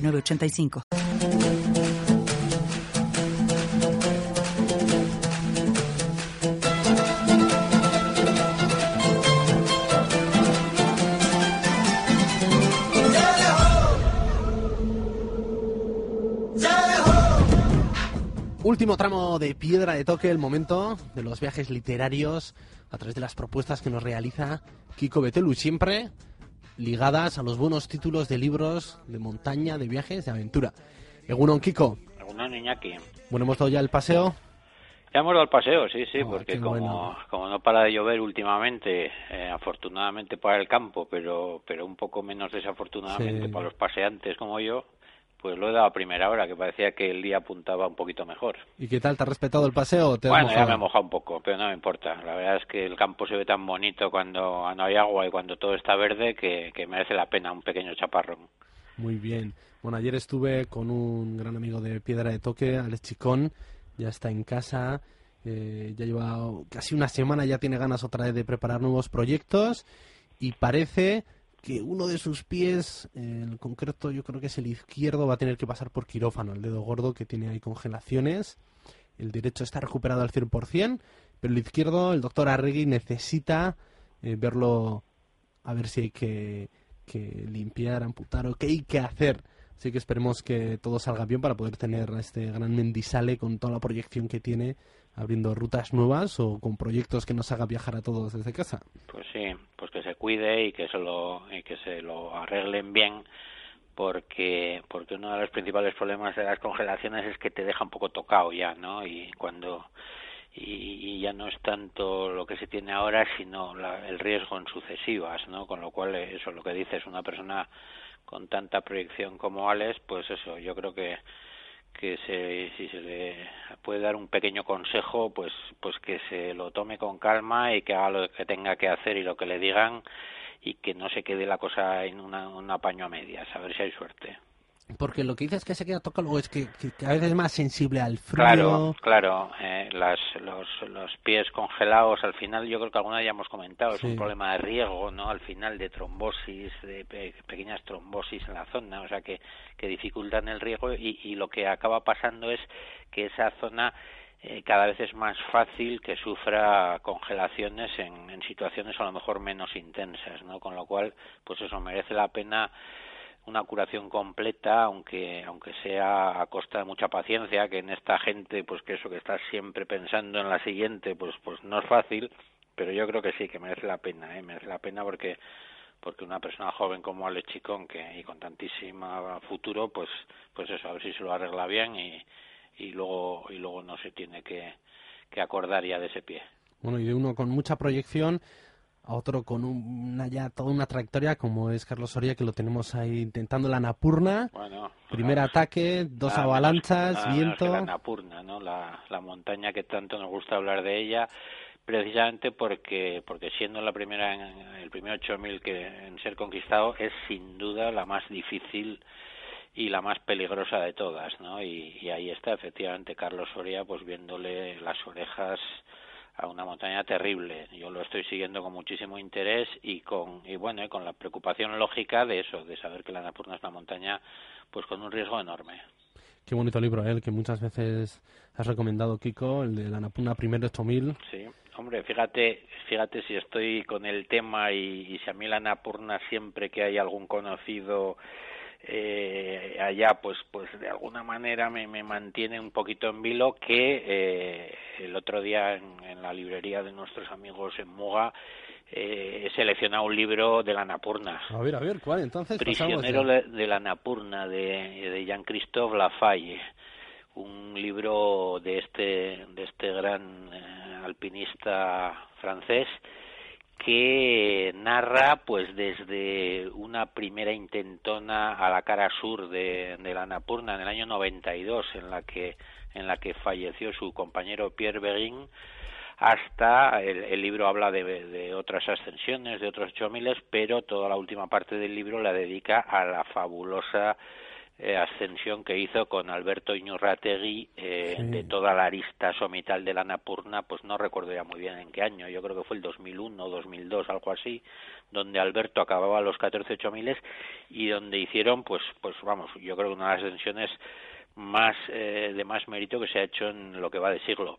985. Último tramo de piedra de toque, el momento de los viajes literarios a través de las propuestas que nos realiza Kiko Betelu, siempre ligadas a los buenos títulos de libros de montaña, de viajes, de aventura. Egunon, Kiko. Egunon, Iñaki. Bueno, hemos dado ya el paseo. Ya hemos dado el paseo, sí, sí, porque como, como no para de llover últimamente, eh, afortunadamente para el campo, pero, pero un poco menos desafortunadamente para los paseantes como yo, pues lo he dado a primera hora, que parecía que el día apuntaba un poquito mejor. ¿Y qué tal? ¿Te has respetado el paseo? O te bueno, ya me he mojado un poco, pero no me importa. La verdad es que el campo se ve tan bonito cuando no hay agua y cuando todo está verde que, merece la pena un pequeño chaparrón. Muy bien. Bueno, ayer estuve con un gran amigo de Piedra de Toque, Alex Chicón, ya está en casa, eh, ya lleva casi una semana, ya tiene ganas otra vez de preparar nuevos proyectos y parece que uno de sus pies, en concreto yo creo que es el izquierdo, va a tener que pasar por quirófano, el dedo gordo que tiene ahí congelaciones. El derecho está recuperado al 100%, pero el izquierdo, el doctor Arregui necesita eh, verlo, a ver si hay que, limpiar, amputar o qué hay que hacer. Así que esperemos que todo salga bien para poder tener a este gran Mendisale con toda la proyección que tiene abriendo rutas nuevas o con proyectos que nos haga viajar a todos desde casa. Pues sí, cuide y que se lo, y que se lo arreglen bien porque porque uno de los principales problemas de las congelaciones es que te deja un poco tocado ya, ¿no? Y cuando y, ya no es tanto lo que se tiene ahora, sino el riesgo en sucesivas, ¿no? Con lo cual eso lo que dices una persona con tanta proyección como Alex, pues eso, yo creo que que se, si se le puede dar un pequeño consejo, pues, pues que se lo tome con calma y que haga lo que tenga que hacer y lo que le digan y que no se quede la cosa en una, un apaño a medias, a ver si hay suerte. Porque lo que dices que se queda tocado es que, que, a veces es más sensible al frío. Claro, claro. Eh, las, los, los pies congelados, al final, yo creo que alguna ya hemos comentado, es un problema de riego, ¿no? Al final de trombosis, de pequeñas trombosis en la zona, o sea, que, que dificultan el riego y, y lo que acaba pasando es que esa zona eh, cada vez es más fácil que sufra congelaciones en, en situaciones a lo mejor menos intensas, ¿no? Con lo cual, pues eso merece la pena una curación completa, aunque aunque sea a costa de mucha paciencia, que en esta gente, pues que eso que está siempre pensando en la siguiente, pues pues no es fácil, pero yo creo que sí, que merece la pena, ¿eh? merece la pena porque porque una persona joven como Alex Chicón que y con tantísimo futuro, pues pues eso, a ver si se lo arregla bien y y luego y luego no se tiene que que acordar ya de ese pie. Bueno, y de uno con mucha proyección a otro con una ya toda una trayectoria como es Carlos Soria que lo tenemos ahí intentando la Napurna. Primer ataque dos avalanchas viento. la Napurna no la, la montaña que tanto nos gusta hablar de ella precisamente porque porque siendo la primera el primer 8000 que en ser conquistado es sin duda la más difícil y la más peligrosa de todas no y, y ahí está efectivamente Carlos Soria pues viéndole las orejas a una montaña terrible. Yo lo estoy siguiendo con muchísimo interés y con y bueno, con la preocupación lógica de eso, de saber que la Annapurna es una montaña pues con un riesgo enorme. Qué bonito libro, ¿eh? el que muchas veces has recomendado, Kiko, el de la Annapurna primero 8000. Sí, hombre, fíjate, fíjate si estoy con el tema y, y si a mí la Annapurna siempre que hay algún conocido eh, allá pues pues de alguna manera me, me mantiene un poquito en vilo que eh, el otro día en, la librería de nuestros amigos en Muga eh, he seleccionado un libro de la Napurna. A ver, a ver, ¿cuál entonces? Prisionero de la Napurna de, de Jean-Christophe Lafalle, un libro de este de este gran eh, alpinista francés que narra pues desde una primera intentona a la cara sur de, la Napurna en el año 92 en la que en la que falleció su compañero Pierre Beguin hasta el, el libro habla de, de, otras ascensiones, de otros ocho miles, pero toda la última parte del libro la dedica a la fabulosa eh, ascensión que hizo con Alberto Iñurrategui eh, de toda la arista somital de la Napurna, pues no recuerdo ya muy bien en qué año, yo creo que fue el 2001 o 2002, algo así, donde Alberto acababa los 14 ocho miles y donde hicieron, pues, pues vamos, yo creo que una de las ascensiones más eh, de más mérito que se ha hecho en lo que va de siglo.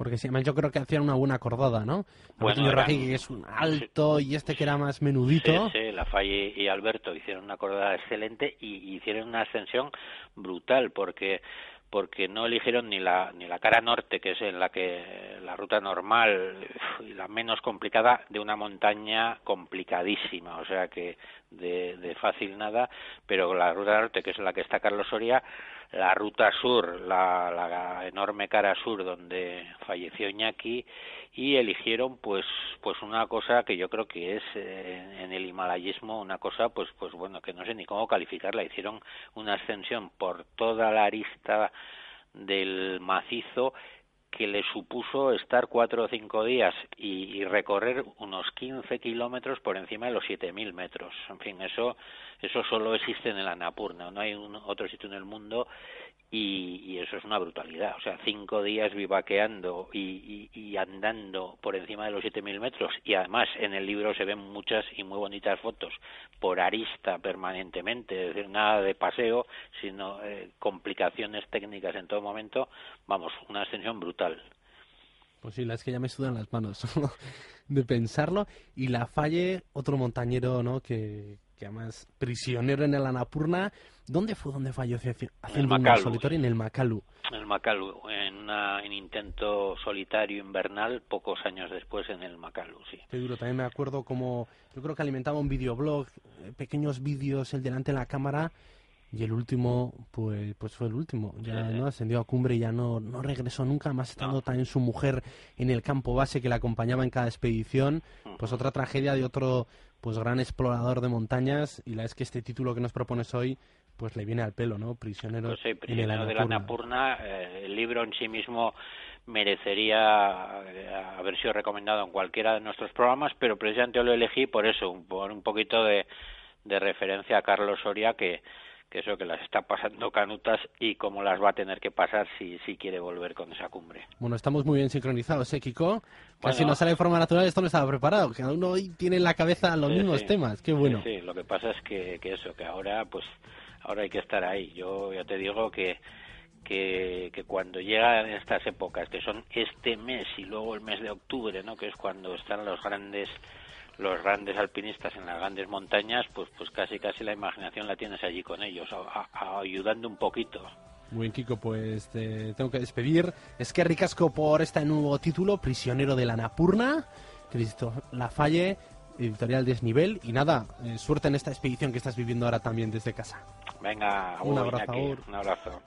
Porque si, yo creo que hacían una buena acordada, ¿no? Bueno, eran, que es un alto y este que era más menudito. Sí, sí, Lafalle y Alberto hicieron una acordada excelente y hicieron una ascensión brutal porque porque no eligieron ni la ni la cara norte que es en la que la ruta normal y la menos complicada de una montaña complicadísima o sea que de, de fácil nada pero la ruta norte que es la que está Carlos Soria la ruta sur, la, la, enorme cara sur donde falleció Iñaki y eligieron pues pues una cosa que yo creo que es eh, en el himalayismo una cosa pues pues bueno que no sé ni cómo calificarla. Hicieron una ascensión por toda la arista del macizo que le supuso estar cuatro o cinco días y, y recorrer unos 15 kilómetros por encima de los 7.000 metros. En fin, eso, eso solo existe en el Annapurna, no hay un, otro sitio en el mundo y, eso es una brutalidad. O sea, cinco días vivaqueando y andando por encima de los 7.000 metros y además en el libro se ven muchas y muy bonitas fotos por arista permanentemente, es decir, nada de paseo, sino eh, complicaciones técnicas en todo momento. Vamos, una ascensión brutal. Pues sí, la es que ya me sudan las manos de pensarlo. Y la Falle, otro montañero, ¿no? Que, que además prisionero en el Anapurna. ¿Dónde fue donde falleció haciendo un solitario? En el Macalu. En el Macalu, en intento solitario invernal, pocos años después en el Macalu, sí. Qué duro, también me acuerdo como, yo creo que alimentaba un videoblog, eh, pequeños vídeos, el delante de la cámara, y el último pues pues fue el último. Ya no ascendió a cumbre y ya no no regresó nunca más estando no. también su mujer en el campo base que la acompañaba en cada expedición. Pues otra tragedia de otro pues gran explorador de montañas. Y la es que este título que nos propones hoy pues le viene al pelo no prisionero pues sí, prisionero de la Napurna eh, el libro en sí mismo merecería eh, haber sido recomendado en cualquiera de nuestros programas pero precisamente lo elegí por eso por un poquito de de referencia a Carlos Soria que que eso que las está pasando canutas y cómo las va a tener que pasar si, si quiere volver con esa cumbre. Bueno, estamos muy bien sincronizados, ¿eh, Kiko? Casi bueno, nos sale de forma natural, esto no estaba preparado. Cada uno hoy tiene en la cabeza los sí, mismos sí. temas, qué bueno. Sí, sí, lo que pasa es que, que eso, que ahora, pues, ahora hay que estar ahí. Yo ya te digo que, que, que cuando llegan estas épocas, que son este mes y luego el mes de octubre, ¿no? Que es cuando están los grandes los grandes alpinistas en las grandes montañas, pues pues casi casi la imaginación la tienes allí con ellos, a, a, ayudando un poquito. Muy bien, Kiko, pues te tengo que despedir. Es que ricasco por este nuevo título, Prisionero de la Napurna, Cristo Lafalle, editorial Desnivel. Y nada, eh, suerte en esta expedición que estás viviendo ahora también desde casa. Venga, un abrazo. Un abrazo.